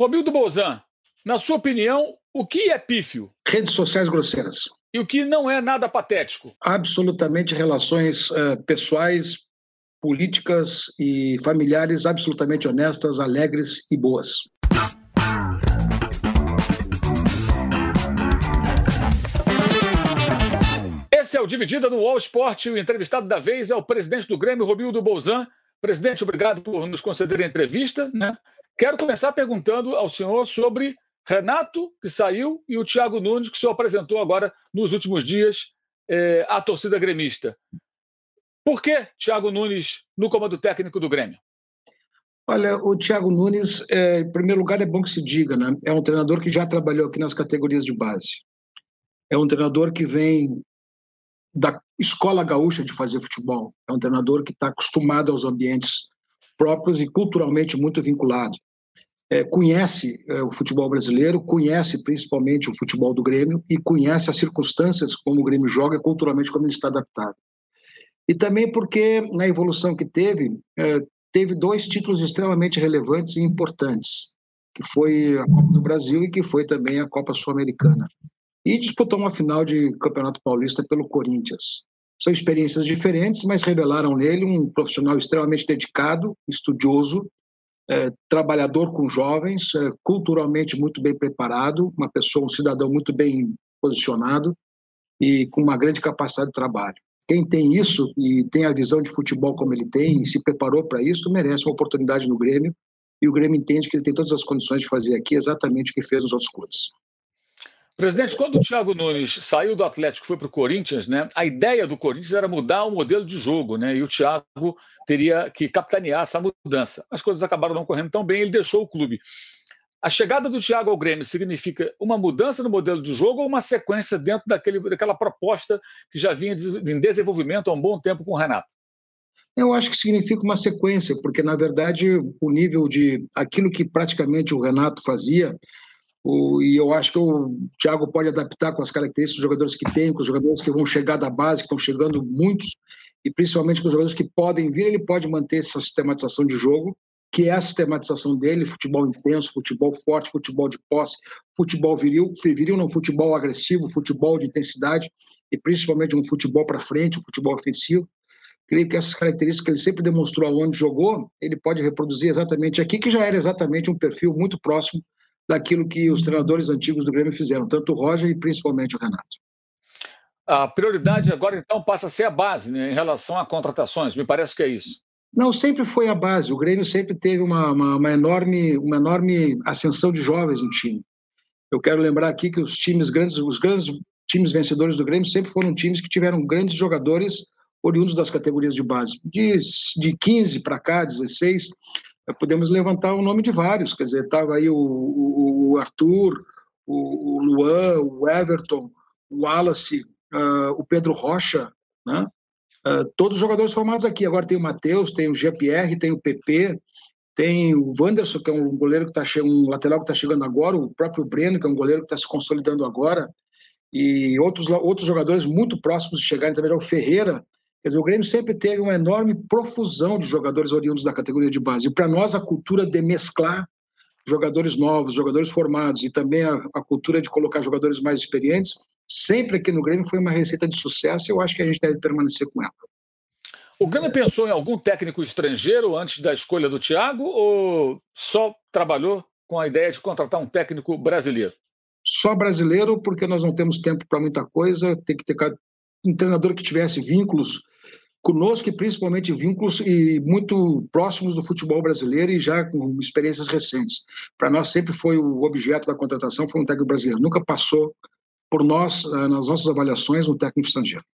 Romildo Bolzan, na sua opinião, o que é pífio? Redes sociais grosseiras. E o que não é nada patético? Absolutamente relações uh, pessoais, políticas e familiares absolutamente honestas, alegres e boas. Esse é o Dividida no All Sport. O entrevistado da vez é o presidente do Grêmio, Romildo Bolzan. Presidente, obrigado por nos conceder a entrevista. Né? Quero começar perguntando ao senhor sobre Renato, que saiu, e o Thiago Nunes, que o senhor apresentou agora nos últimos dias é, à torcida gremista. Por que Thiago Nunes no comando técnico do Grêmio? Olha, o Thiago Nunes, é, em primeiro lugar, é bom que se diga, né? É um treinador que já trabalhou aqui nas categorias de base. É um treinador que vem da escola gaúcha de fazer futebol. É um treinador que está acostumado aos ambientes próprios e culturalmente muito vinculado é, conhece é, o futebol brasileiro, conhece principalmente o futebol do Grêmio e conhece as circunstâncias como o Grêmio joga, culturalmente como ele está adaptado. E também porque na evolução que teve, é, teve dois títulos extremamente relevantes e importantes, que foi a Copa do Brasil e que foi também a Copa Sul-Americana. E disputou uma final de Campeonato Paulista pelo Corinthians. São experiências diferentes, mas revelaram nele um profissional extremamente dedicado, estudioso, é, trabalhador com jovens, é, culturalmente muito bem preparado, uma pessoa, um cidadão muito bem posicionado e com uma grande capacidade de trabalho. Quem tem isso e tem a visão de futebol como ele tem e se preparou para isso, merece uma oportunidade no Grêmio e o Grêmio entende que ele tem todas as condições de fazer aqui exatamente o que fez nos outros clubes. Presidente, quando o Thiago Nunes saiu do Atlético e foi para o Corinthians, né, a ideia do Corinthians era mudar o modelo de jogo, né, e o Thiago teria que capitanear essa mudança. As coisas acabaram não correndo tão bem, ele deixou o clube. A chegada do Thiago ao Grêmio significa uma mudança no modelo de jogo ou uma sequência dentro daquele, daquela proposta que já vinha em desenvolvimento há um bom tempo com o Renato? Eu acho que significa uma sequência, porque na verdade o nível de aquilo que praticamente o Renato fazia o, e eu acho que o Thiago pode adaptar com as características dos jogadores que tem, com os jogadores que vão chegar da base, que estão chegando muitos, e principalmente com os jogadores que podem vir, ele pode manter essa sistematização de jogo, que é a sistematização dele, futebol intenso, futebol forte, futebol de posse, futebol viril, viril não, futebol agressivo, futebol de intensidade, e principalmente um futebol para frente, um futebol ofensivo. Creio que essas características que ele sempre demonstrou aonde jogou, ele pode reproduzir exatamente aqui, que já era exatamente um perfil muito próximo daquilo que os treinadores antigos do Grêmio fizeram, tanto o Roger e principalmente o Renato. A prioridade agora, então, passa a ser a base né, em relação a contratações, me parece que é isso. Não, sempre foi a base. O Grêmio sempre teve uma, uma, uma, enorme, uma enorme ascensão de jovens no time. Eu quero lembrar aqui que os times grandes, os grandes times vencedores do Grêmio sempre foram times que tiveram grandes jogadores oriundos das categorias de base. De, de 15 para cá, 16, podemos levantar o nome de vários, quer dizer, estava aí o, o, o Arthur, o, o, Luan, o Everton, o Wallace, uh, o Pedro Rocha, né? Uh, todos os jogadores formados aqui. Agora tem o Matheus, tem o GPR, tem o PP, tem o Wanderson, que é um goleiro que está um lateral que está chegando agora, o próprio Breno, que é um goleiro que está se consolidando agora, e outros, outros jogadores muito próximos de chegarem também, é o Ferreira, Quer dizer, o Grêmio sempre teve uma enorme profusão de jogadores oriundos da categoria de base. E para nós, a cultura de mesclar jogadores novos, jogadores formados e também a, a, cultura de colocar jogadores mais experientes, sempre aqui no Grêmio foi uma receita de sucesso e eu acho que a gente deve permanecer com ela. O Grêmio pensou em algum técnico estrangeiro antes da escolha do Thiago ou só trabalhou com a ideia de contratar um técnico brasileiro? Só brasileiro, porque nós não temos tempo para muita coisa, tem que ter um treinador que tivesse vínculos conosco e principalmente vínculos e muito próximos do futebol brasileiro e já com experiências recentes. Para nós sempre foi o objeto da contratação foi um técnico brasileiro. Nunca passou por nós eh, nas nossas avaliações um técnico estrangeiro.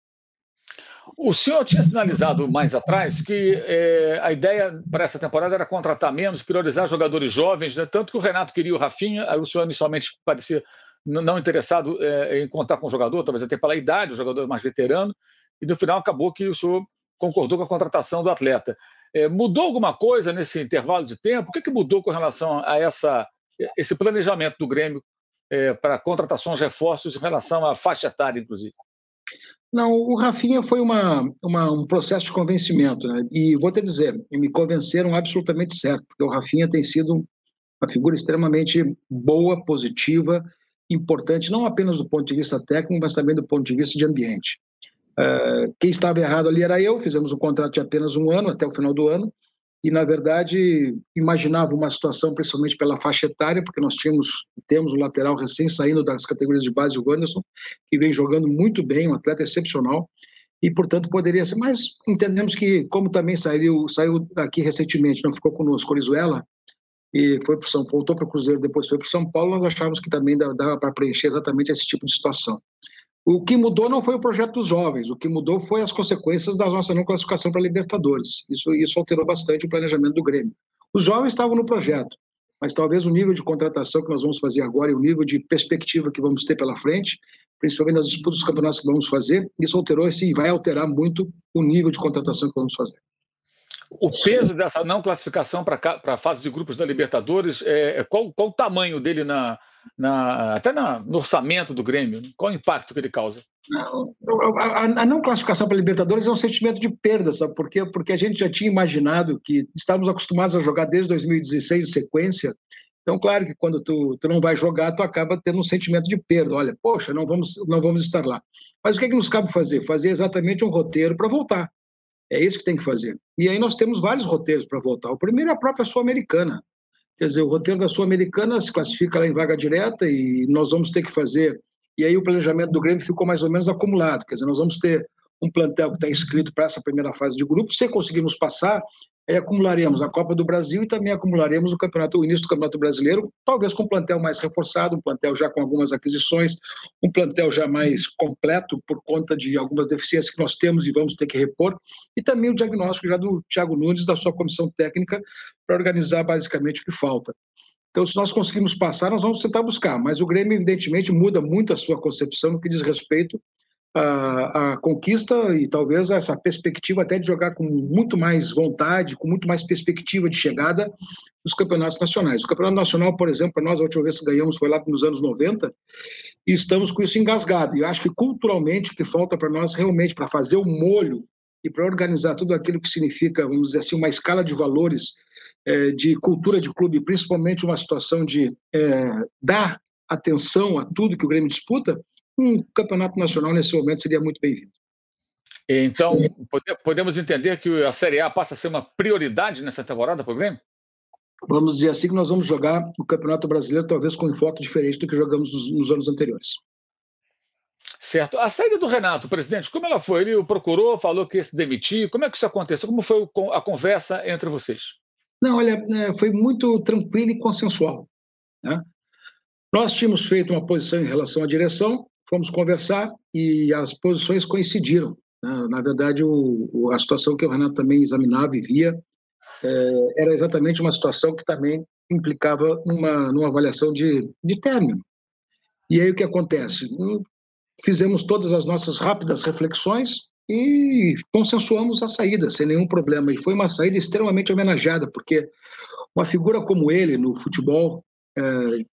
O senhor tinha sinalizado mais atrás que é, a ideia para essa temporada era contratar menos, priorizar jogadores jovens, né? tanto que o Renato queria o Rafinha, aí o senhor inicialmente parecia não interessado é, em contar com o jogador, talvez até pela idade, o jogador mais veterano, e no final acabou que o senhor concordou com a contratação do atleta. É, mudou alguma coisa nesse intervalo de tempo? O que, que mudou com relação a essa, esse planejamento do Grêmio é, para contratações, reforços em relação à faixa etária, inclusive? Não, o Rafinha foi uma, uma, um processo de convencimento, né? E vou te dizer, me convenceram absolutamente certo, porque o Rafinha tem sido Uma figura extremamente boa, positiva, importante, não apenas do ponto de vista técnico, mas também do ponto de vista de ambiente. Uh, quem estava errado ali era eu, fizemos um contrato de apenas um ano, até o final do ano, e, na verdade, imaginava uma situação, principalmente pela faixa etária, porque nós tínhamos, temos o lateral recém saindo das categorias de base, o Anderson, que vem jogando muito bem, um atleta excepcional, e, portanto, poderia ser. Mas entendemos que, como também saiu, saiu aqui recentemente, não ficou conosco, Orizuela, e foi para São, voltou para o Cruzeiro, depois foi para São Paulo, nós achávamos que também dava para preencher exatamente esse tipo de situação. O que mudou não foi o projeto dos jovens, o que mudou foi as consequências da nossa não classificação para Libertadores. Isso, isso alterou bastante o planejamento do Grêmio. Os jovens estavam no projeto, mas talvez o nível de contratação que nós vamos fazer agora e o nível de perspectiva que vamos ter pela frente, principalmente nas disputas dos campeonatos que vamos fazer, isso alterou e vai alterar muito o nível de contratação que vamos fazer. O peso dessa não classificação para a fase de grupos da Libertadores, é, é, qual, qual o tamanho dele na, na, até na, no orçamento do Grêmio? Qual o impacto que ele causa? A, a não classificação para a Libertadores é um sentimento de perda, sabe por quê? Porque a gente já tinha imaginado que estávamos acostumados a jogar desde 2016 em sequência. Então, claro que quando tu, tu não vai jogar, tu acaba tendo um sentimento de perda. Olha, poxa, não vamos, não vamos estar lá. Mas o que é que nos cabe fazer? Fazer exatamente um roteiro para voltar. É isso que tem que fazer. E aí nós temos vários roteiros para voltar. O primeiro é a própria Sul-Americana. Quer dizer, o roteiro da Sul-Americana se classifica lá em vaga direta e nós vamos ter que fazer. E aí o planejamento do Grêmio ficou mais ou menos acumulado. Quer dizer, nós vamos ter um plantel que está inscrito para essa primeira fase de grupo. Se conseguirmos passar, aí acumularemos a Copa do Brasil e também acumularemos o campeonato, o início do Campeonato Brasileiro, talvez com um plantel mais reforçado, um plantel já com algumas aquisições, um plantel já mais completo por conta de algumas deficiências que nós temos e vamos ter que repor, e também o diagnóstico já do Thiago Nunes, da sua comissão técnica, para organizar basicamente o que falta. Então, se nós conseguirmos passar, nós vamos tentar buscar, mas o Grêmio, evidentemente, muda muito a sua concepção no que diz respeito a, a, conquista e talvez essa perspectiva até de jogar com muito mais vontade, com muito mais perspectiva de chegada nos campeonatos nacionais. O campeonato nacional, por exemplo, para nós, a última vez que ganhamos foi lá nos anos 90, e estamos com isso engasgado. E eu acho que culturalmente o que falta para nós realmente para fazer o molho e para organizar tudo aquilo que significa, vamos dizer assim, uma escala de valores é, de cultura de clube, principalmente uma situação de é, dar atenção a tudo que o Grêmio disputa, um campeonato nacional nesse momento seria muito bem-vindo. Então, podemos entender que a Série A passa a ser uma prioridade nessa temporada para o Grêmio? Vamos dizer assim que nós vamos jogar o Campeonato Brasileiro talvez com um enfoque diferente do que jogamos nos, nos anos anteriores. Certo. A saída do Renato, presidente, como ela foi? Ele o procurou, falou que ia se demitir. Como é que isso aconteceu? Como foi a conversa entre vocês? Não, olha, é, foi muito tranquilo e consensual. Né? Nós tínhamos feito uma posição em relação à direção, fomos conversar e as posições coincidiram. Né? Na verdade, o, a situação que o Renato também examinava e via é, era exatamente uma situação que também implicava numa, numa avaliação de, de término. E aí o que acontece? Hum, fizemos todas as nossas rápidas reflexões e consensuamos a saída, sem nenhum problema. E foi uma saída extremamente homenageada, porque uma figura como ele no futebol, é,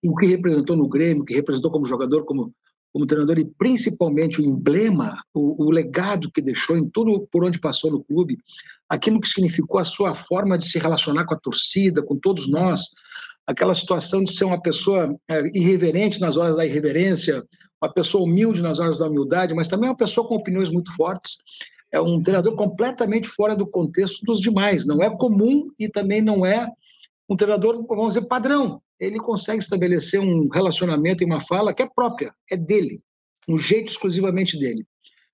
o que representou no Grêmio, que representou como jogador, como como treinador e principalmente o emblema, o, o, legado que deixou em tudo por onde passou no clube, aquilo que significou a sua forma de se relacionar com a torcida, com todos nós, aquela situação de ser uma pessoa é, irreverente nas horas da irreverência, uma pessoa humilde nas horas da humildade, mas também uma pessoa com opiniões muito fortes. É um treinador completamente fora do contexto dos demais. Não é comum e também não é um treinador, vamos dizer, padrão ele consegue estabelecer um relacionamento e uma fala que é própria, é dele, um jeito exclusivamente dele.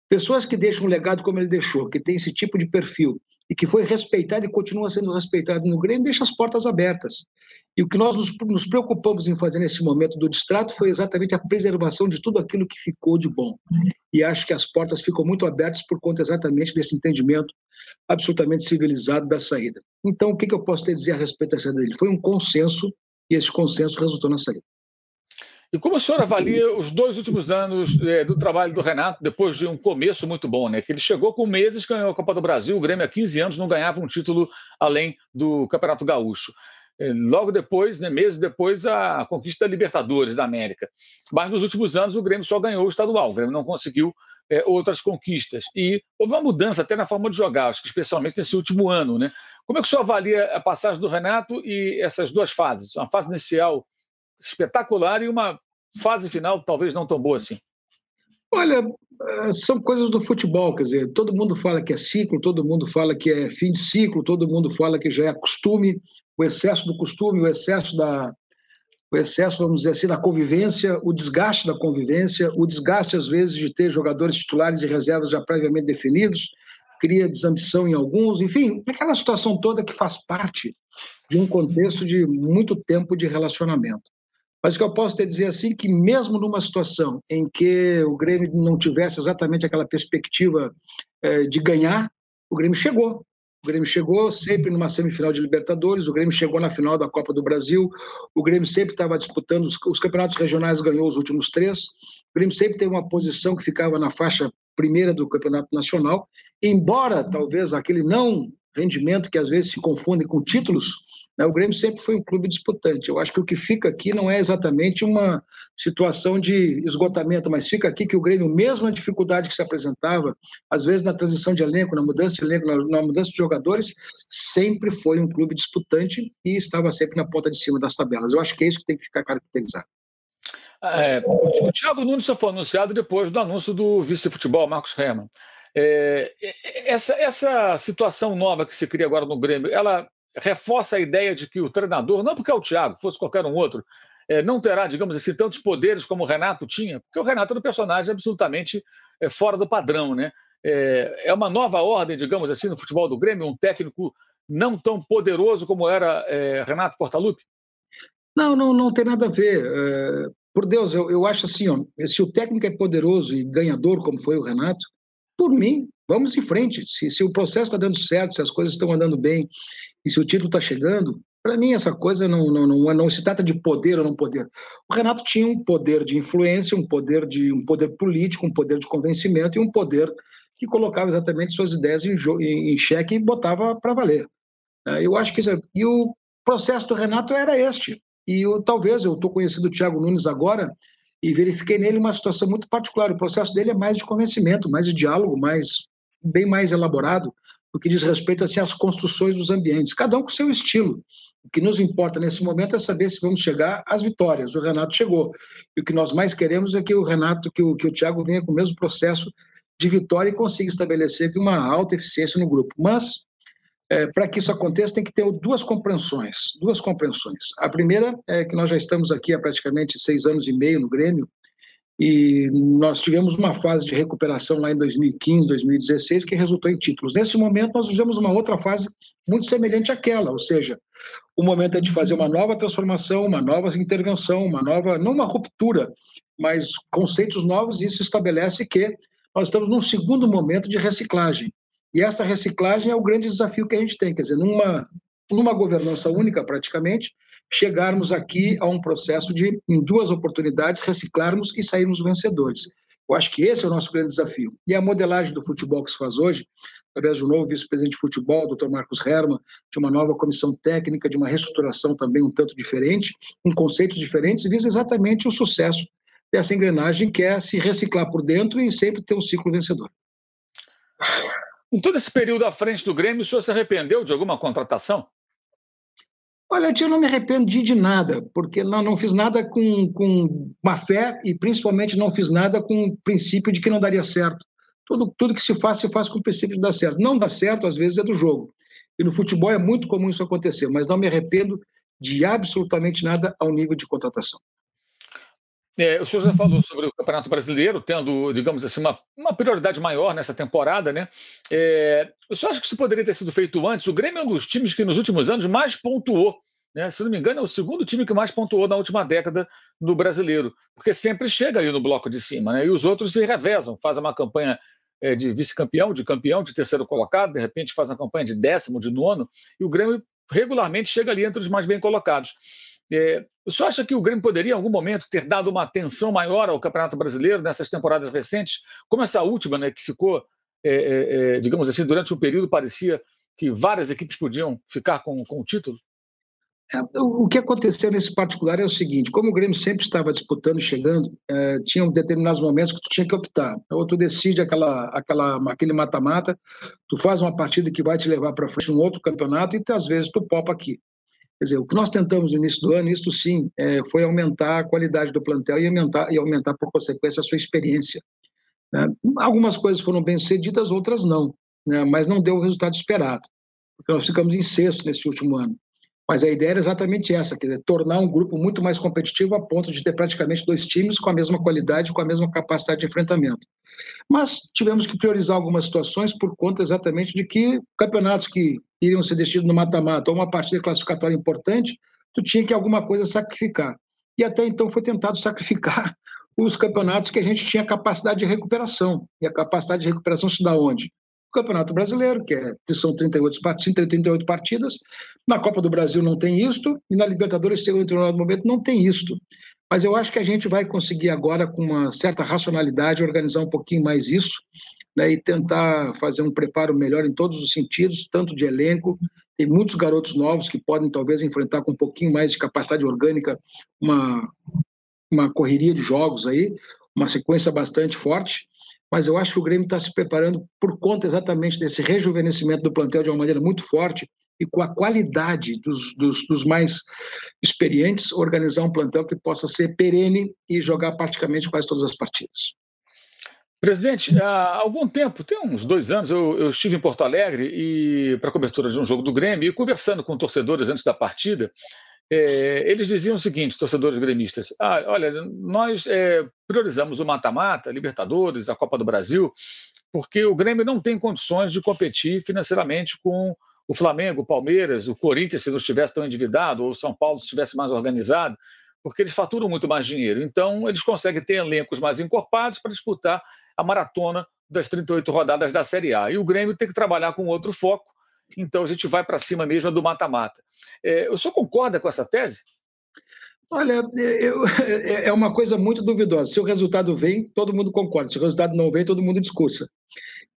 Pessoas que deixam um legado como ele deixou, que tem esse tipo de perfil e que foi respeitado e continua sendo respeitado no Grêmio, deixa as portas abertas. E o que nós nos, preocupamos em fazer nesse momento do distrato foi exatamente a preservação de tudo aquilo que ficou de bom. E acho que as portas ficam muito abertas por conta exatamente desse entendimento absolutamente civilizado da saída. Então, o que, eu posso te dizer a respeito saída dele? Foi um consenso e esse consenso resultou na saída. E como o senhor avalia os dois últimos anos é, do trabalho do Renato, depois de um começo muito bom, né? Que ele chegou com meses, ganhou a Copa do Brasil, o Grêmio há 15 anos não ganhava um título além do Campeonato Gaúcho. É, logo depois, né, meses depois, a conquista da Libertadores da América. Mas nos últimos anos o Grêmio só ganhou o estadual, o Grêmio não conseguiu é, outras conquistas. E houve uma mudança até na forma de jogar, acho que especialmente nesse último ano. Né? Como é que o senhor avalia a passagem do Renato e essas duas fases? Uma fase inicial espetacular e uma fase final talvez não tão boa assim. Olha, eh, são coisas do futebol, quer dizer, todo mundo fala que é ciclo, todo mundo fala que é fim de ciclo, todo mundo fala que já é costume, o excesso do costume, o excesso da o excesso, vamos dizer assim, da convivência, o desgaste da convivência, o desgaste às vezes de ter jogadores titulares e reservas já previamente definidos, cria desambição em alguns, enfim, aquela situação toda que faz parte de um contexto de muito tempo de relacionamento. Mas o que eu posso te dizer assim que mesmo numa situação em que o Grêmio não tivesse exatamente aquela perspectiva eh, de ganhar, o Grêmio chegou. O Grêmio chegou sempre numa semifinal de Libertadores, o Grêmio chegou na final da Copa do Brasil, o Grêmio sempre estava disputando os, os campeonatos regionais, ganhou os últimos três. O Grêmio sempre teve uma posição que ficava na faixa primeira do Campeonato Nacional, embora talvez aquele não rendimento que às vezes se confunde com títulos, né? O Grêmio sempre foi um clube disputante. Eu acho que o que fica aqui não é exatamente uma situação de esgotamento, mas fica aqui que o Grêmio, mesmo a dificuldade que se apresentava, às vezes na transição de elenco, na mudança de elenco, na, na mudança de jogadores, sempre foi um clube disputante e estava sempre na ponta de cima das tabelas. Eu acho que é isso que tem que ficar caracterizado. É, o, Thiago Nunes só foi anunciado depois do anúncio do vice-futebol, Marcos Herman. É, essa, essa situação nova que se cria agora no Grêmio, ela reforça a ideia de que o treinador, não porque é o Thiago, fosse qualquer um outro, é, não terá, digamos assim, tantos poderes como o Renato tinha, porque o Renato era um personagem absolutamente é, fora do padrão, né? É, é, uma nova ordem, digamos assim, no futebol do Grêmio, um técnico não tão poderoso como era é, Renato Portaluppi? Não, não, não tem nada a ver. É, por Deus, eu, eu acho assim, ó, se o técnico é poderoso e ganhador, como foi o Renato, por mim, vamos em frente. Se, se o processo está dando certo, se as coisas estão andando bem e se o título está chegando, para mim essa coisa não, não, não, não, se trata de poder ou não poder. O Renato tinha um poder de influência, um poder de um poder político, um poder de convencimento e um poder que colocava exatamente suas ideias em, em, em xeque e botava para valer. É, eu acho que isso é, e o processo do Renato era este. E eu, talvez eu estou conhecendo o Thiago Nunes agora e verifiquei nele uma situação muito particular. O processo dele é mais de convencimento, mais de diálogo, mais bem mais elaborado no que diz respeito assim, às construções dos ambientes, cada um com seu estilo. O que nos importa nesse momento é saber se vamos chegar às vitórias. O Renato chegou. E o que nós mais queremos é que o Renato, que o, que o Thiago venha com o mesmo processo de vitória e consiga estabelecer uma alta eficiência no grupo. Mas, é, para que isso aconteça, tem que ter duas compreensões. Duas compreensões. A primeira é que nós já estamos aqui há praticamente seis anos e meio no Grêmio, e nós tivemos uma fase de recuperação lá em 2015, 2016, que resultou em títulos. Nesse momento, nós vivemos uma outra fase muito semelhante àquela, ou seja, o momento é de fazer uma nova transformação, uma nova intervenção, uma nova, não uma ruptura, mas conceitos novos, e isso estabelece que nós estamos num segundo momento de reciclagem. E essa reciclagem é o grande desafio que a gente tem, quer dizer, numa, numa governança única, praticamente, chegarmos aqui a um processo de, em duas oportunidades, reciclarmos e sairmos vencedores. Eu acho que esse é o nosso grande desafio. E a modelagem do futebol que se faz hoje, através um novo vice-presidente de futebol, Dr. Marcos Herman, de uma nova comissão técnica, de uma reestruturação também um tanto diferente, com conceitos diferentes, visa exatamente o sucesso dessa engrenagem, que é se reciclar por dentro e sempre ter um ciclo vencedor. Em todo esse período à frente do Grêmio, o senhor se arrependeu de alguma contratação? Olha, eu não me arrependi de nada, porque não, não fiz nada com, com má fé e principalmente não fiz nada com o princípio de que não daria certo. Tudo, tudo que se faz, se faz com o princípio de dar certo. Não dá certo, às vezes, é do jogo. E no futebol é muito comum isso acontecer, mas não me arrependo de absolutamente nada ao nível de contratação. É, o senhor já falou sobre o Campeonato Brasileiro, tendo, digamos assim, uma, uma prioridade maior nessa temporada, né? É, o senhor acha que isso poderia ter sido feito antes? O Grêmio é um dos times que nos últimos anos mais pontuou. Né? Se não me engano, é o segundo time que mais pontuou na última década no brasileiro, porque sempre chega ali no bloco de cima, né? E os outros se revezam, fazem uma campanha é, de vice-campeão, de campeão, de terceiro colocado, de repente faz uma campanha de décimo, de nono, e o Grêmio regularmente chega ali entre os mais bem colocados. É, o senhor acha que o Grêmio poderia, em algum momento, ter dado uma atenção maior ao Campeonato Brasileiro nessas temporadas recentes, como essa última, né, que ficou, é, é, é digamos assim, durante um período parecia que várias equipes podiam ficar com, com o título? É, o que aconteceu nesse particular é o seguinte: como o Grêmio sempre estava disputando, chegando, é, tinham determinados momentos que tu tinha que optar. Ou tu decide aquela, aquela, aquele mata-mata, tu faz uma partida que vai te levar para frente num outro campeonato e às vezes tu popa aqui. Quer dizer, o que nós tentamos no início do ano, isto sim, é, foi aumentar a qualidade do plantel e aumentar, e aumentar por consequência, a sua experiência. Né? Algumas coisas foram bem sucedidas, outras não, né? mas não deu o resultado esperado, porque nós ficamos em sexto nesse último ano. Mas a ideia era exatamente essa, quer dizer, tornar um grupo muito mais competitivo a ponto de ter praticamente dois times com a mesma qualidade, com a mesma capacidade de enfrentamento. Mas tivemos que priorizar algumas situações por conta exatamente de que campeonatos que iriam ser decididos no mata-mata ou uma partida classificatória importante, tu tinha que alguma coisa sacrificar. E até então foi tentado sacrificar os campeonatos que a gente tinha capacidade de recuperação. E a capacidade de recuperação se dá onde? Campeonato Brasileiro, que, é, são 38 partidas, 38 partidas. Na Copa do Brasil não tem isto, e na Libertadores, em determinado momento, não tem isto. Mas eu acho que a gente vai conseguir agora, com uma certa racionalidade, organizar um pouquinho mais isso né, e tentar fazer um preparo melhor em todos os sentidos, tanto de elenco. Tem muitos garotos novos que podem talvez enfrentar com um pouquinho mais de capacidade orgânica uma, uma correria de jogos aí, uma sequência bastante forte mas eu acho que o Grêmio está se preparando por conta exatamente desse rejuvenescimento do plantel de uma maneira muito forte e com a qualidade dos, dos, dos, mais experientes, organizar um plantel que possa ser perene e jogar praticamente quase todas as partidas. Presidente, há algum tempo, tem uns dois anos, eu, eu estive em Porto Alegre e para cobertura de um jogo do Grêmio e conversando com torcedores antes da partida, é, eles diziam o seguinte, torcedores gremistas: ah, olha, nós é, priorizamos o mata-mata, Libertadores, a Copa do Brasil, porque o Grêmio não tem condições de competir financeiramente com o Flamengo, o Palmeiras, o Corinthians, se não estivesse tão endividado, ou o São Paulo se estivesse mais organizado, porque eles faturam muito mais dinheiro. Então, eles conseguem ter elencos mais encorpados para disputar a maratona das 38 rodadas da Série A. E o Grêmio tem que trabalhar com outro foco, então a gente vai para cima mesmo do mata-mata. É, o senhor concorda com essa tese? Olha, eu, é, é uma coisa muito duvidosa. Se o resultado vem, todo mundo concorda. Se o resultado não vem, todo mundo discursa.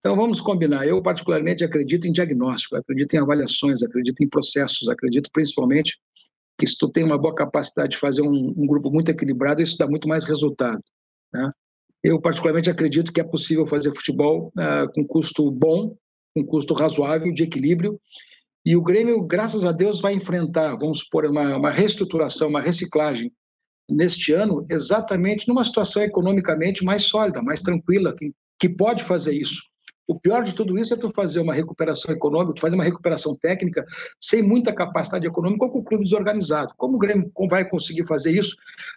Então vamos combinar. Eu, particularmente, acredito em diagnóstico, acredito em avaliações, acredito em processos, acredito principalmente que se tu tem uma boa capacidade de fazer um, um grupo muito equilibrado, isso dá muito mais resultado. Né? Eu, particularmente, acredito que é possível fazer futebol uh, com custo bom, com custo razoável, de equilíbrio. E o Grêmio, graças a Deus, vai enfrentar, vamos supor, uma, uma reestruturação, uma reciclagem neste ano, exatamente numa situação economicamente mais sólida, mais tranquila, que, que pode fazer isso. O pior de tudo isso é tu fazer uma recuperação econômica, tu fazer uma recuperação técnica sem muita capacidade econômica ou com o clube desorganizado. Como o Grêmio vai conseguir fazer isso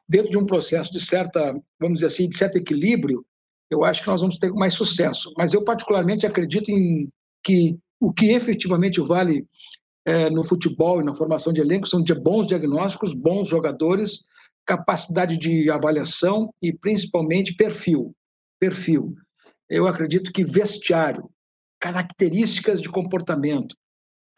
dentro de um processo de certa, vamos dizer assim, de certo equilíbrio, eu acho que nós vamos ter mais sucesso. Mas eu particularmente acredito em que o que efetivamente vale é, no futebol e na formação de elenco são de bons diagnósticos, bons jogadores, capacidade de avaliação e principalmente perfil. Perfil. Eu acredito que vestiário, características de comportamento,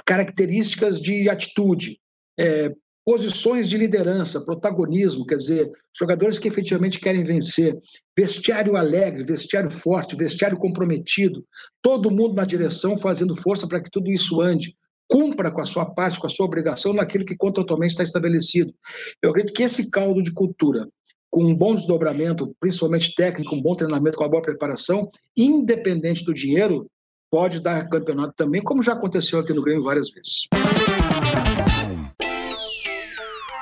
características de atitude, é, posições de liderança, protagonismo, quer dizer, jogadores que efetivamente querem vencer, vestiário alegre, vestiário forte, vestiário comprometido, todo mundo na direção fazendo força para que tudo isso ande, cumpra com a sua parte, com a sua obrigação naquilo que contratualmente está estabelecido. Eu acredito que esse caldo de cultura, com um bom desdobramento, principalmente técnico, um bom treinamento, com uma boa preparação, independente do dinheiro, pode dar campeonato também, como já aconteceu aqui no Grêmio várias vezes.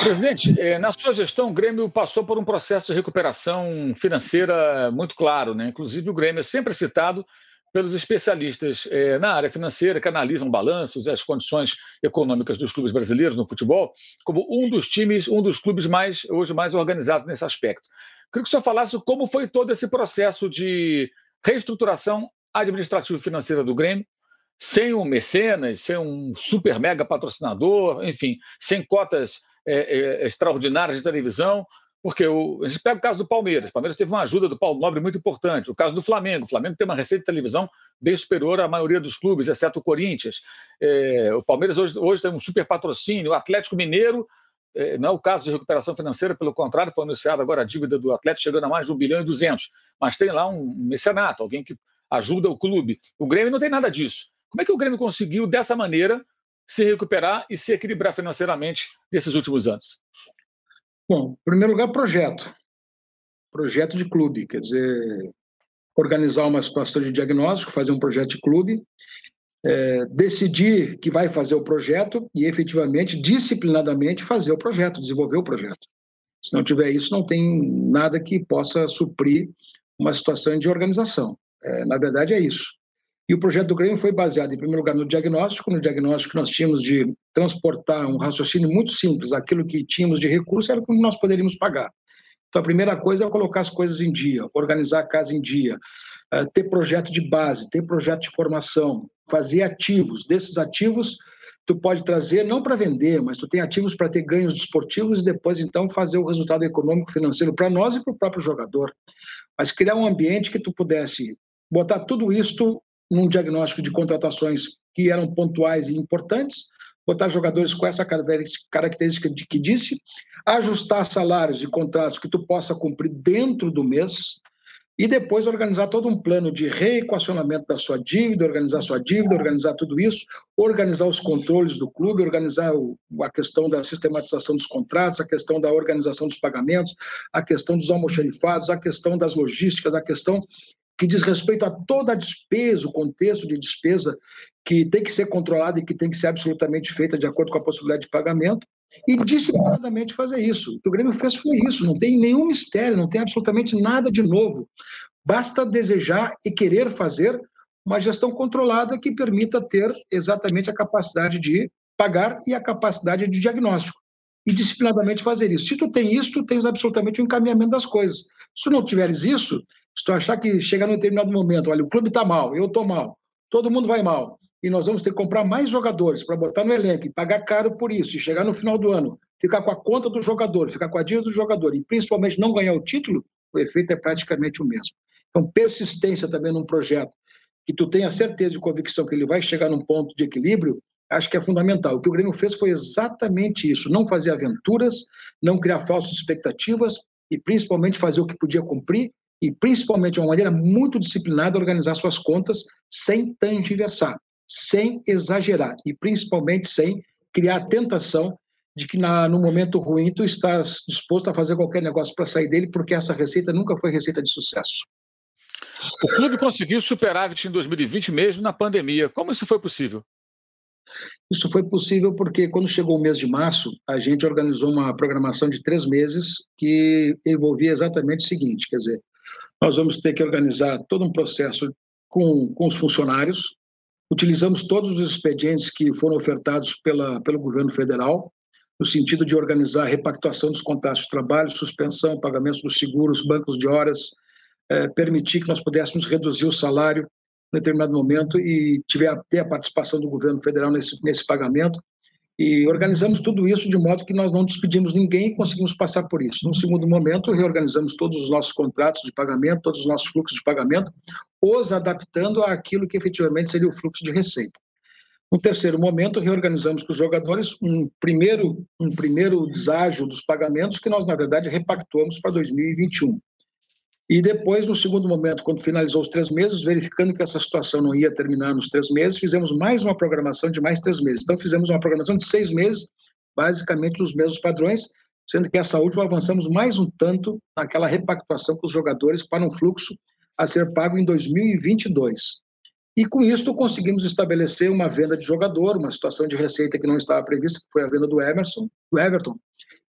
Presidente, eh, na sua gestão, o Grêmio passou por um processo de recuperação financeira muito claro, né? Inclusive, o Grêmio é sempre citado pelos especialistas eh, na área financeira que analisam balanços e as condições econômicas dos clubes brasileiros no futebol como um dos times, um dos clubes mais hoje mais organizados nesse aspecto. Queria que o senhor falasse como foi todo esse processo de reestruturação administrativa e financeira do Grêmio sem um mecenas, sem um super mega patrocinador, enfim, sem cotas é, é, extraordinárias de televisão, porque o, a gente pega o caso do Palmeiras. O Palmeiras teve uma ajuda do Paulo Nobre muito importante. O caso do Flamengo. O Flamengo tem uma receita de televisão bem superior à maioria dos clubes, exceto o Corinthians. É, o Palmeiras hoje, hoje, tem um super patrocínio. O Atlético Mineiro, é, não é o caso de recuperação financeira, pelo contrário, foi anunciada agora a dívida do Atlético chegando a mais de 1 bilhão e 200. Mas tem lá um mecenato, alguém que ajuda o clube. O Grêmio não tem nada disso. Como é que o Grêmio conseguiu, dessa maneira, se recuperar e se equilibrar financeiramente nesses últimos anos? Bom, em primeiro lugar, projeto. Projeto de clube, quer dizer, organizar uma situação de diagnóstico, fazer um projeto de clube, é, decidir que vai fazer o projeto e efetivamente, disciplinadamente, fazer o projeto, desenvolver o projeto. Se não tiver isso, não tem nada que possa suprir uma situação de organização. É, na verdade, é isso. E o projeto do Grêmio foi baseado, em primeiro lugar, no diagnóstico. No diagnóstico, nós tínhamos de transportar um raciocínio muito simples. Aquilo que tínhamos de recurso era como nós poderíamos pagar. Então, a primeira coisa é colocar as coisas em dia, organizar a casa em dia, eh, ter projeto de base, ter projeto de formação, fazer ativos. Desses ativos, tu pode trazer não para vender, mas tu tem ativos para ter ganhos desportivos e depois então fazer o resultado econômico financeiro para nós e para o próprio jogador. Mas criar um ambiente que tu pudesse botar tudo isto num diagnóstico de contratações que eram pontuais e importantes, botar jogadores com essa característica de que disse, ajustar salários e contratos que tu possa cumprir dentro do mês e depois organizar todo um plano de reequacionamento da sua dívida, organizar sua dívida, organizar tudo isso, organizar os controles do clube, organizar o, a questão da sistematização dos contratos, a questão da organização dos pagamentos, a questão dos almoxerifados, a questão das logísticas, a questão que diz respeito a toda a despesa, o contexto de despesa que tem que ser controlada e que tem que ser absolutamente feita de acordo com a possibilidade de pagamento, e disciplinadamente fazer isso. O que o Grêmio fez foi isso, não tem nenhum mistério, não tem absolutamente nada de novo. Basta desejar e querer fazer uma gestão controlada que permita ter exatamente a capacidade de pagar e a capacidade de diagnóstico. E disciplinadamente fazer isso. Se tu tem isso, tu tens absolutamente o um encaminhamento das coisas. Se não tiveres isso, se tu achar que chega num determinado momento, olha, o clube está mal, eu estou mal, todo mundo vai mal, e nós vamos ter que comprar mais jogadores para botar no elenco e pagar caro por isso, e chegar no final do ano, ficar com a conta do jogador, ficar com a dívida do jogador, e principalmente não ganhar o título, o efeito é praticamente o mesmo. Então, persistência também num projeto que tu tenha certeza e convicção que ele vai chegar num ponto de equilíbrio, acho que é fundamental. O que o Grêmio fez foi exatamente isso: não fazer aventuras, não criar falsas expectativas e principalmente fazer o que podia cumprir e, principalmente, de uma maneira muito disciplinada, organizar suas contas sem tangiversar, sem exagerar e, principalmente, sem criar a tentação de que na, no momento ruim tu estás disposto a fazer qualquer negócio para sair dele, porque essa receita nunca foi receita de sucesso. O clube conseguiu superávit em 2020 mesmo na pandemia. Como isso foi possível? Isso foi possível porque, quando chegou o mês de março, a gente organizou uma programação de três meses que envolvia exatamente o seguinte: quer dizer, nós vamos ter que organizar todo um processo com, com os funcionários. Utilizamos todos os expedientes que foram ofertados pela, pelo governo federal, no sentido de organizar a repactuação dos contratos de trabalho, suspensão, pagamentos dos seguros, bancos de horas, eh, permitir que nós pudéssemos reduzir o salário em determinado momento e tiver ter a participação do governo federal nesse, nesse pagamento. E organizamos tudo isso de modo que nós não despedimos ninguém e conseguimos passar por isso. Num segundo momento, reorganizamos todos os nossos contratos de pagamento, todos os nossos fluxos de pagamento, os adaptando àquilo que efetivamente seria o fluxo de receita. No terceiro momento, reorganizamos com os jogadores um primeiro, um primeiro deságio dos pagamentos que nós, na verdade, repactuamos para 2021. E depois, no segundo momento, quando finalizou os três meses, verificando que essa situação não ia terminar nos três meses, fizemos mais uma programação de mais três meses. Então, fizemos uma programação de seis meses, basicamente os mesmos padrões, sendo que essa última avançamos mais um tanto naquela repactuação com os jogadores para um fluxo a ser pago em 2022. E com isso conseguimos estabelecer uma venda de jogador, uma situação de receita que não estava prevista, que foi a venda do Emerson, do Everton,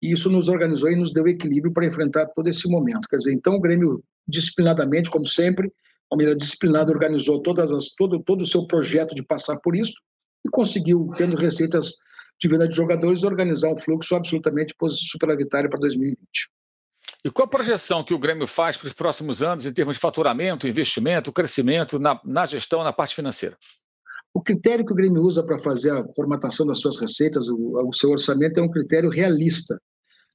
e isso nos organizou e nos deu equilíbrio para enfrentar todo esse momento. Quer dizer, então o Grêmio, disciplinadamente, como sempre, de maneira disciplinada, organizou todas as, todo, todo o seu projeto de passar por isso e conseguiu, tendo receitas de venda de jogadores, organizar um fluxo absolutamente superavitário para 2020. E qual a projeção que o Grêmio faz para os próximos anos em termos de faturamento, investimento, crescimento na, na gestão, na parte financeira? O critério que o Grêmio usa para fazer a formatação das suas receitas, o, o, seu orçamento, é um critério realista.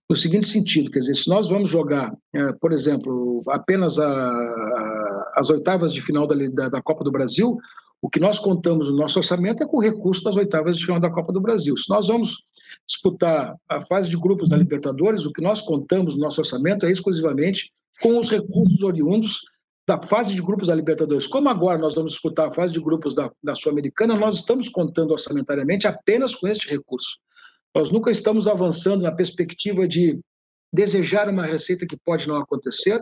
No seguinte sentido, quer dizer, se nós vamos jogar, é, por exemplo, apenas a, a, as oitavas de final da, da, da Copa do Brasil, o que nós contamos no nosso orçamento é com o recurso das oitavas de final da Copa do Brasil. Se nós vamos disputar a fase de grupos da Libertadores, o que nós contamos no nosso orçamento é exclusivamente com os recursos oriundos da fase de grupos da Libertadores. Como agora nós vamos disputar a fase de grupos da, da Sul-Americana, nós estamos contando orçamentariamente apenas com este recurso. Nós nunca estamos avançando na perspectiva de desejar uma receita que pode não acontecer,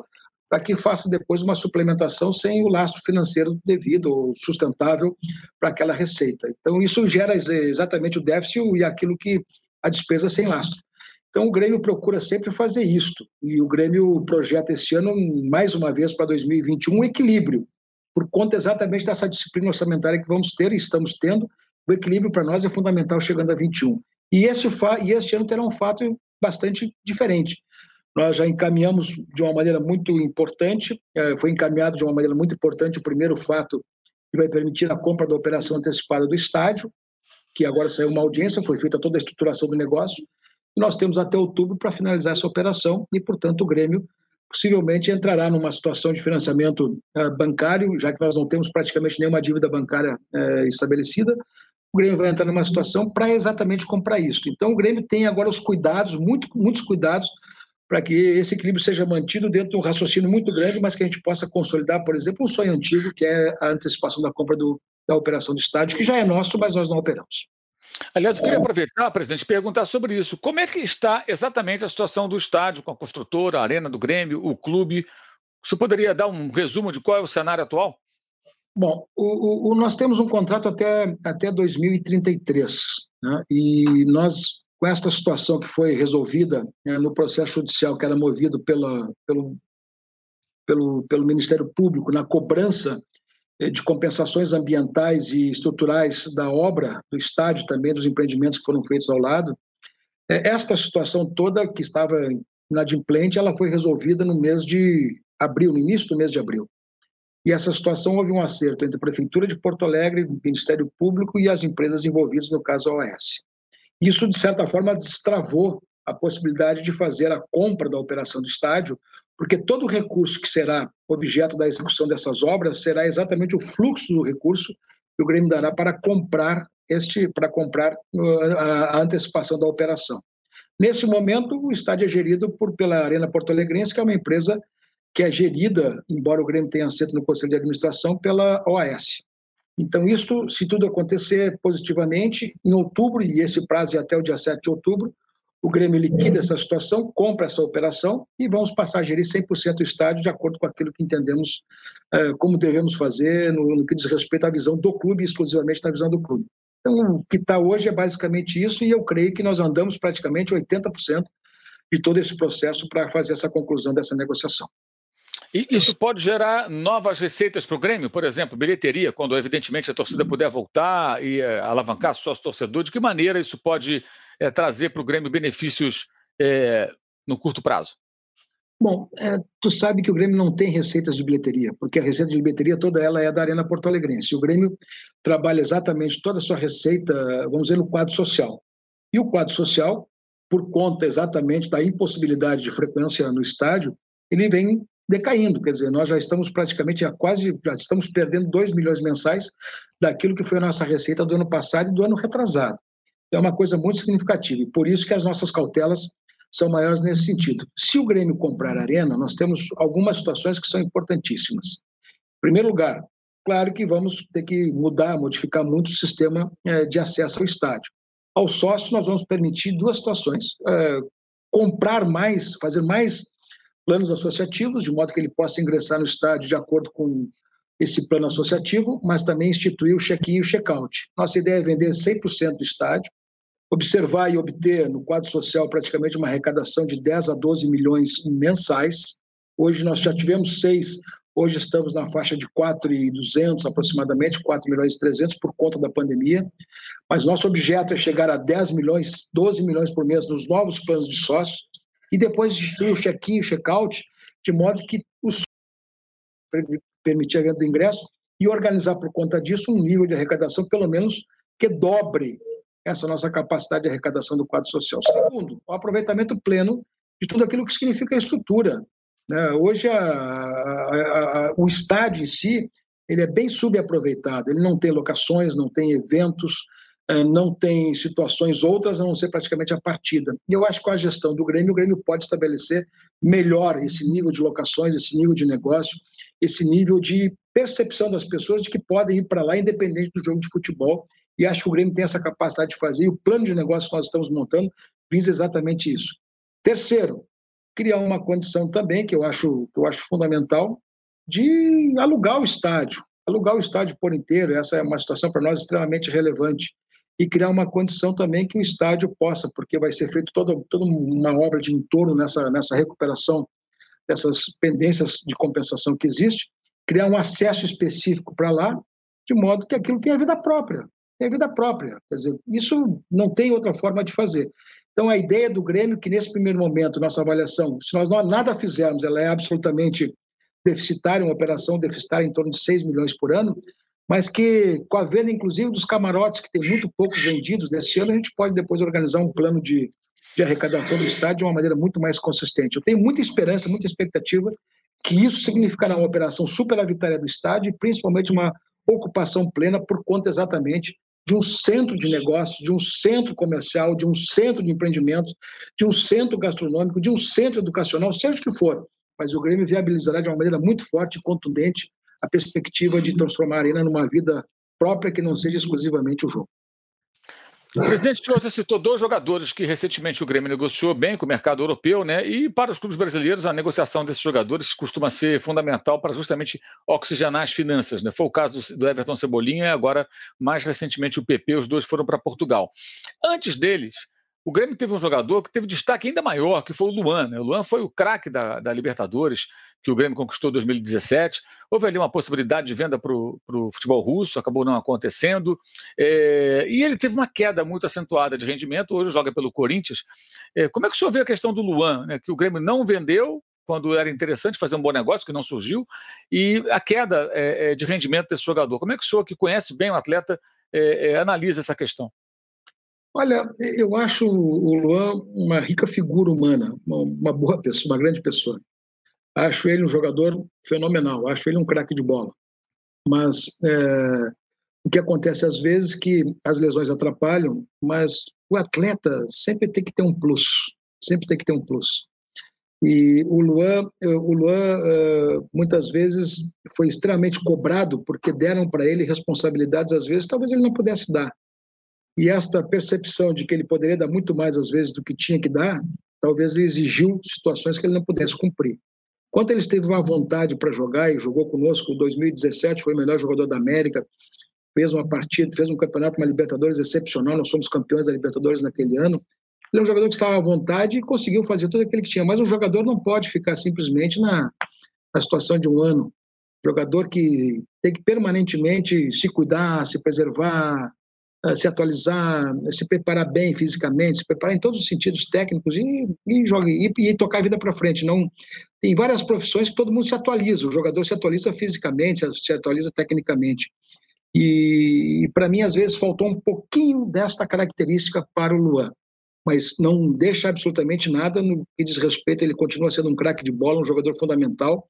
para que faça depois uma suplementação sem o lastro financeiro devido ou sustentável para aquela receita. Então, isso gera exatamente o déficit e aquilo que a despesa sem lastro. Então, o Grêmio procura sempre fazer isto. E o Grêmio projeta esse ano, mais uma vez, para 2021, um equilíbrio, por conta exatamente dessa disciplina orçamentária que vamos ter e estamos tendo. O equilíbrio para nós é fundamental chegando a 21. E, esse, e este ano terá um fato bastante diferente. Nós já encaminhamos de uma maneira muito importante, é, foi encaminhado de uma maneira muito importante o primeiro fato que vai permitir a compra da operação antecipada do estádio, que agora saiu uma audiência, foi feita toda a estruturação do negócio, e nós temos até outubro para finalizar essa operação, e, portanto, o Grêmio possivelmente entrará numa situação de financiamento é, bancário, já que nós não temos praticamente nenhuma dívida bancária é, estabelecida, o Grêmio vai entrar numa situação para exatamente comprar isso. Então, o Grêmio tem agora os cuidados, muito, muitos cuidados, para que esse equilíbrio seja mantido dentro de um raciocínio muito grande, mas que a gente possa consolidar, por exemplo, um sonho antigo, que é a antecipação da compra do, da operação do estádio, que já é nosso, mas nós não operamos. Aliás, eu queria aproveitar, presidente, perguntar sobre isso. Como é que está exatamente a situação do estádio com a construtora, a arena do Grêmio, o clube? Você poderia dar um resumo de qual é o cenário atual? Bom, o, o, nós temos um contrato até, até 2033, né? e nós com esta situação que foi resolvida né, no processo judicial que era movido pela, pelo, pelo, pelo Ministério Público na cobrança eh, de compensações ambientais e estruturais da obra, do estádio também, dos empreendimentos que foram feitos ao lado, eh, esta situação toda que estava inadimplente, ela foi resolvida no mês de abril, no início do mês de abril. E essa situação houve um acerto entre a Prefeitura de Porto Alegre, o Ministério Público e as empresas envolvidas, no caso OAS. Isso, de certa forma, destravou a possibilidade de fazer a compra da operação do estádio, porque todo o recurso que será objeto da execução dessas obras será exatamente o fluxo do recurso que o Grêmio dará para comprar este para comprar uh, a antecipação da operação. Nesse momento, o estádio é gerido por pela Arena Porto Alegrense, que é uma empresa que é gerida, embora o Grêmio tenha assento no Conselho de Administração, pela OAS. Então, isto, se tudo acontecer positivamente, em outubro, e esse prazo é até o dia 7 de outubro, o Grêmio liquida essa situação, compra essa operação e vamos passar a gerir 100% o estádio de acordo com aquilo que entendemos eh, como devemos fazer no, que diz respeito à visão do clube, exclusivamente na visão do clube. Então, o que está hoje é basicamente isso e eu creio que nós andamos praticamente 80% de todo esse processo para fazer essa conclusão dessa negociação. E isso pode gerar novas receitas para o Grêmio, por exemplo, bilheteria, quando evidentemente a torcida puder voltar e é, alavancar sócio torcedor. De que maneira isso pode é, trazer para o Grêmio benefícios é, no curto prazo? Bom, é, tu sabe que o Grêmio não tem receitas de bilheteria, porque a receita de bilheteria toda ela é da Arena Porto Alegrense. O Grêmio trabalha exatamente toda a sua receita, vamos dizer, no quadro social. E o quadro social, por conta exatamente da impossibilidade de frequência no estádio, ele vem decaindo, quer dizer, nós já estamos praticamente a quase, já estamos perdendo 2 milhões mensais daquilo que foi a nossa receita do ano passado e do ano retrasado. É uma coisa muito significativa e por isso que as nossas cautelas são maiores nesse sentido. Se o Grêmio comprar Arena, nós temos algumas situações que são importantíssimas. Em primeiro lugar, claro que vamos ter que mudar, modificar muito o sistema é, de acesso ao estádio. Ao sócio, nós vamos permitir duas situações. É, comprar mais, fazer mais planos associativos, de modo que ele possa ingressar no estádio de acordo com esse plano associativo, mas também instituir o check-in e o check-out. Nossa ideia é vender 100% do estádio, observar e obter no quadro social praticamente uma arrecadação de 10 a 12 milhões mensais. Hoje nós já tivemos seis, hoje estamos na faixa de 4,200 aproximadamente, 4 milhões e 300 por conta da pandemia, mas nosso objeto é chegar a 10 milhões, 12 milhões por mês nos novos planos de sócios, e depois instituir o check-in o check-out, de modo que os permitir a venda do ingresso e organizar por conta disso um nível de arrecadação, pelo menos, que dobre essa nossa capacidade de arrecadação do quadro social. Segundo, o aproveitamento pleno de tudo aquilo que significa a estrutura. Né? Hoje, a, a, a, o estádio em si ele é bem subaproveitado, ele não tem locações, não tem eventos, não tem situações outras a não ser praticamente a partida. E eu acho que com a gestão do Grêmio, o Grêmio pode estabelecer melhor esse nível de locações, esse nível de negócio, esse nível de percepção das pessoas de que podem ir para lá independente do jogo de futebol. E acho que o Grêmio tem essa capacidade de fazer, e o plano de negócio que nós estamos montando visa exatamente isso. Terceiro, criar uma condição também, que eu acho, que eu acho fundamental, de alugar o estádio, alugar o estádio por inteiro. Essa é uma situação para nós extremamente relevante e criar uma condição também que o estádio possa, porque vai ser feito toda, toda uma obra de entorno nessa, nessa recuperação dessas pendências de compensação que existe, criar um acesso específico para lá, de modo que aquilo tenha vida própria, tenha vida própria. Quer dizer, isso não tem outra forma de fazer. Então, a ideia do Grêmio, que nesse primeiro momento, nossa avaliação, se nós nada fizermos, ela é absolutamente deficitária, uma operação deficitária em torno de 6 milhões por ano, mas que, com a venda, inclusive, dos camarotes, que tem muito poucos vendidos nesse ano, a gente pode depois organizar um plano de, de arrecadação do estádio de uma maneira muito mais consistente. Eu tenho muita esperança, muita expectativa que isso significará uma operação superavitária do estádio e principalmente uma ocupação plena por conta exatamente de um centro de negócios, de um centro comercial, de um centro de empreendimentos, de um centro gastronômico, de um centro educacional, seja o que for. Mas o Grêmio viabilizará de uma maneira muito forte e contundente a perspectiva de transformar a Arena numa vida própria que não seja exclusivamente o jogo. O presidente você citou dois jogadores que recentemente o Grêmio negociou bem com o mercado europeu, né? E para os clubes brasileiros, a negociação desses jogadores costuma ser fundamental para justamente oxigenar as finanças, né? Foi o caso do Everton Cebolinha e agora, mais recentemente, o PP, os dois foram para Portugal. Antes deles, o Grêmio teve um jogador que teve destaque ainda maior, que foi o Luan. Né? O Luan foi o craque da, da, Libertadores, que o Grêmio conquistou em 2017. Houve ali uma possibilidade de venda para o futebol russo, acabou não acontecendo. É, e ele teve uma queda muito acentuada de rendimento, hoje joga pelo Corinthians. É, como é que o senhor vê a questão do Luan, né? que o Grêmio não vendeu quando era interessante fazer um bom negócio, que não surgiu, e a queda é, é de rendimento desse jogador? Como é que o senhor, que conhece bem o atleta, é, é, analisa essa questão? Olha, eu acho o Luan uma rica figura humana, uma, boa pessoa, uma grande pessoa. Acho ele um jogador fenomenal, acho ele um craque de bola. Mas é, o que acontece às vezes é que as lesões atrapalham, mas o atleta sempre tem que ter um plus, sempre tem que ter um plus. E o Luan, o Luan muitas vezes foi extremamente cobrado porque deram para ele responsabilidades às vezes talvez ele não pudesse dar. E esta percepção de que ele poderia dar muito mais às vezes do que tinha que dar, talvez ele exigiu situações que ele não pudesse cumprir. Quando ele esteve à vontade para jogar e jogou conosco em 2017, foi o melhor jogador da América, fez uma partida, fez um campeonato, uma Libertadores excepcional, nós fomos campeões da Libertadores naquele ano. Ele é um jogador que estava à vontade e conseguiu fazer tudo aquilo que tinha, mas um jogador não pode ficar simplesmente na, na situação de um ano. Jogador que tem que permanentemente se cuidar, se preservar, se atualizar, se preparar bem fisicamente, se preparar em todos os sentidos técnicos e, e, joga, e, e tocar a vida para frente. Não tem várias profissões que todo mundo se atualiza. O jogador se atualiza fisicamente, se atualiza tecnicamente. E, e para mim às vezes faltou um pouquinho desta característica para o Luan, mas não deixa absolutamente nada no que diz respeito. Ele continua sendo um craque de bola, um jogador fundamental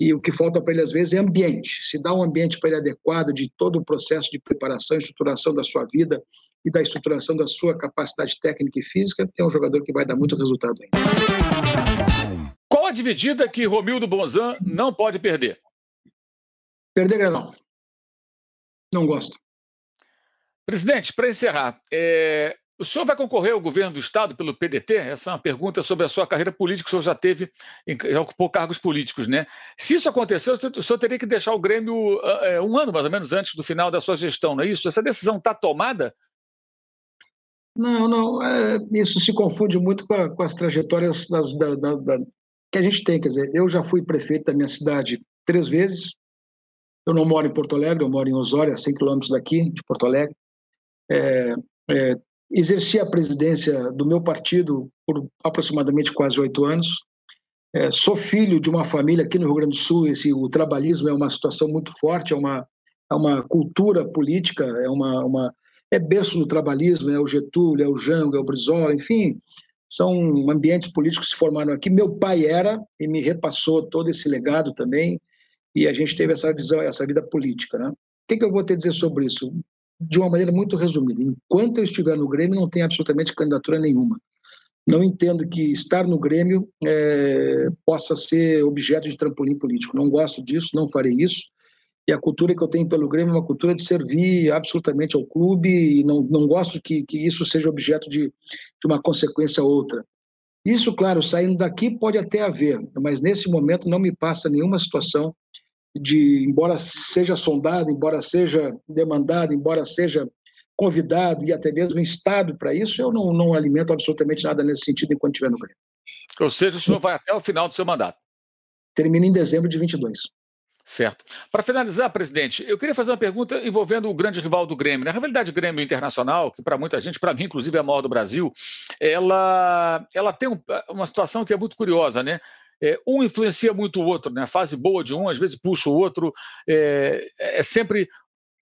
e o que falta para ele às vezes é ambiente. Se dá um ambiente para ele adequado de todo o processo de preparação, estruturação da sua vida e da estruturação da sua capacidade técnica e física, é um jogador que vai dar muito resultado ainda. Qual a dividida que Romildo Bonzan não pode perder? Perder não. Não gosto. Presidente, para encerrar, é, o senhor vai concorrer ao governo do Estado pelo PDT? Essa é uma pergunta sobre a sua carreira política. O senhor já teve, já ocupou cargos políticos, né? Se isso acontecer, o senhor teria que deixar o Grêmio uh, um ano mais ou menos antes do final da sua gestão, não é isso? Essa decisão está tomada? Não, não. É, isso se confunde muito com, a, com as trajetórias das, da, da, da, que a gente tem. Quer dizer, eu já fui prefeito da minha cidade três vezes. Eu não moro em Porto Alegre, eu moro em Osório, a 100 quilômetros daqui, de Porto Alegre. É, é, exerci a presidência do meu partido por aproximadamente quase oito anos. É, sou filho de uma família aqui no Rio Grande do Sul. Esse, o trabalhismo é uma situação muito forte, é uma, é uma cultura política, é uma, uma é berço do trabalhismo, é o Getúlio, é o Jango, é o Brizola, enfim, são ambientes políticos que se formaram aqui. Meu pai era e me repassou todo esse legado também, e a gente teve essa visão, essa vida política, né? O que, que eu vou te dizer sobre isso? De uma maneira muito resumida. Enquanto eu estiver no Grêmio, não tem absolutamente candidatura nenhuma. Não entendo que estar no Grêmio é, possa ser objeto de trampolim político. Não gosto disso, não farei isso. E a cultura que eu tenho pelo Grêmio é uma cultura de servir absolutamente ao clube e não, não gosto que, que isso seja objeto de, de uma consequência ou outra. Isso, claro, saindo daqui pode até haver, mas nesse momento não me passa nenhuma situação de, embora seja sondado, embora seja demandado, embora seja convidado e até mesmo instado para isso, eu não, não alimento absolutamente nada nesse sentido enquanto estiver no Grêmio. Ou seja, o senhor vai até o final do seu mandato? Termina em dezembro de 22. Certo. Para finalizar, presidente, eu queria fazer uma pergunta envolvendo o grande rival do Grêmio. Na né? realidade, o Grêmio Internacional, que para muita gente, para mim, inclusive, é a maior do Brasil, ela, ela tem um, uma situação que é muito curiosa, né? É, um influencia muito o outro, né? A fase boa de um, às vezes, puxa o outro. É, é sempre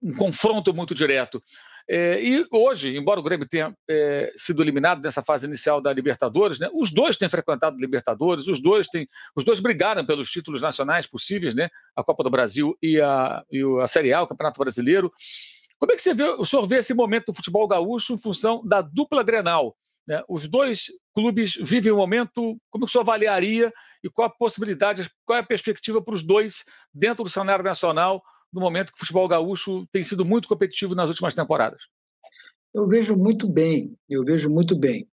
um confronto muito direto. É, e hoje, embora o Grêmio tenha é, sido eliminado nessa fase inicial da Libertadores, né, os dois têm frequentado Libertadores, os dois têm, os dois brigaram pelos títulos nacionais possíveis, né, a Copa do Brasil e a, e a Série A, o Campeonato Brasileiro. Como é que você vê, o senhor vê esse momento do futebol gaúcho em função da dupla Grenal? Né? Os dois clubes vivem um momento, como o senhor avaliaria e qual a possibilidade, qual é a perspectiva para os dois dentro do cenário nacional no momento que o futebol gaúcho tem sido muito competitivo nas últimas temporadas? Eu vejo muito bem, eu vejo muito bem.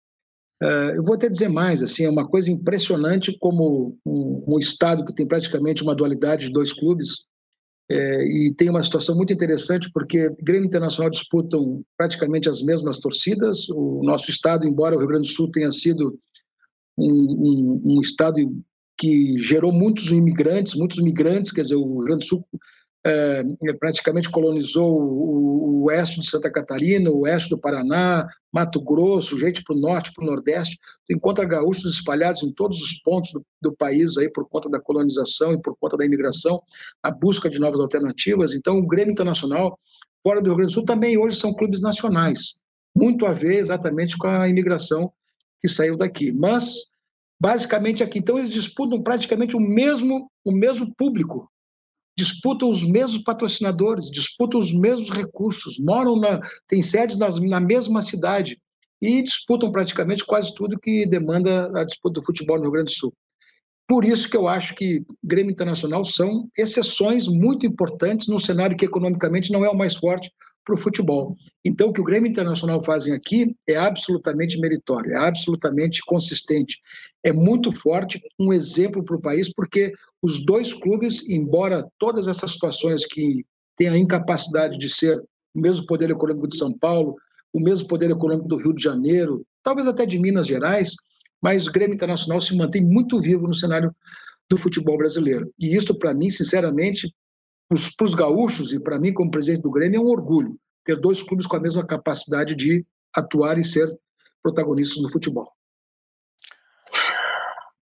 Uh, eu vou até dizer mais, assim, é uma coisa impressionante como um, um estado que tem praticamente uma dualidade de dois clubes é, e tem uma situação muito interessante porque Grêmio Internacional disputam praticamente as mesmas torcidas. O nosso estado, embora o Rio Grande do Sul tenha sido um, um, um estado que gerou muitos imigrantes, muitos migrantes, quer dizer, o Rio Grande do Sul é, praticamente colonizou o, o, oeste de Santa Catarina, o oeste do Paraná, Mato Grosso, gente para o norte, para o nordeste. Encontra gaúchos espalhados em todos os pontos do, do, país aí por conta da colonização e por conta da imigração, a busca de novas alternativas. Então, o Grêmio Internacional, fora do Rio Grande do Sul, também hoje são clubes nacionais, muito a ver exatamente com a imigração que saiu daqui. Mas, basicamente aqui, então eles disputam praticamente o mesmo, o mesmo público disputam os mesmos patrocinadores, disputam os mesmos recursos, moram na, têm sedes nas, na mesma cidade e disputam praticamente quase tudo que demanda a disputa do futebol no Rio Grande do Sul. Por isso que eu acho que Grêmio Internacional são exceções muito importantes num cenário que economicamente não é o mais forte para o futebol. Então, o que o Grêmio Internacional fazem aqui é absolutamente meritório, é absolutamente consistente, é muito forte, um exemplo para o país, porque os dois clubes, embora todas essas situações que têm a incapacidade de ser o mesmo poder econômico de São Paulo, o mesmo poder econômico do Rio de Janeiro, talvez até de Minas Gerais, mas o Grêmio Internacional se mantém muito vivo no cenário do futebol brasileiro. E isso, para mim, sinceramente, para os gaúchos e para mim, como presidente do Grêmio, é um orgulho ter dois clubes com a mesma capacidade de atuar e ser protagonistas do futebol.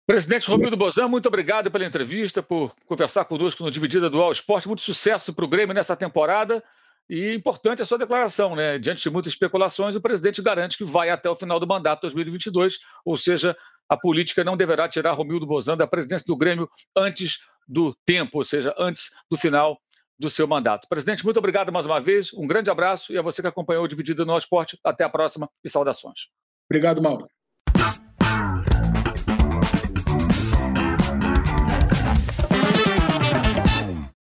Presidente Romildo Bozan, muito obrigado pela entrevista, por conversar conosco no Dividida do All Esporte. Muito sucesso para o Grêmio nessa temporada. E importante a sua declaração, né? Diante de muitas especulações, o presidente garante que vai até o final do mandato 2022, ou seja, a política não deverá tirar Romildo Bozan da presidência do Grêmio antes do tempo, ou seja, antes do final do seu mandato. Presidente, muito obrigado mais uma vez, um grande abraço e a você que acompanhou o Dividido no Esporte. Até a próxima e saudações. Obrigado, Mauro.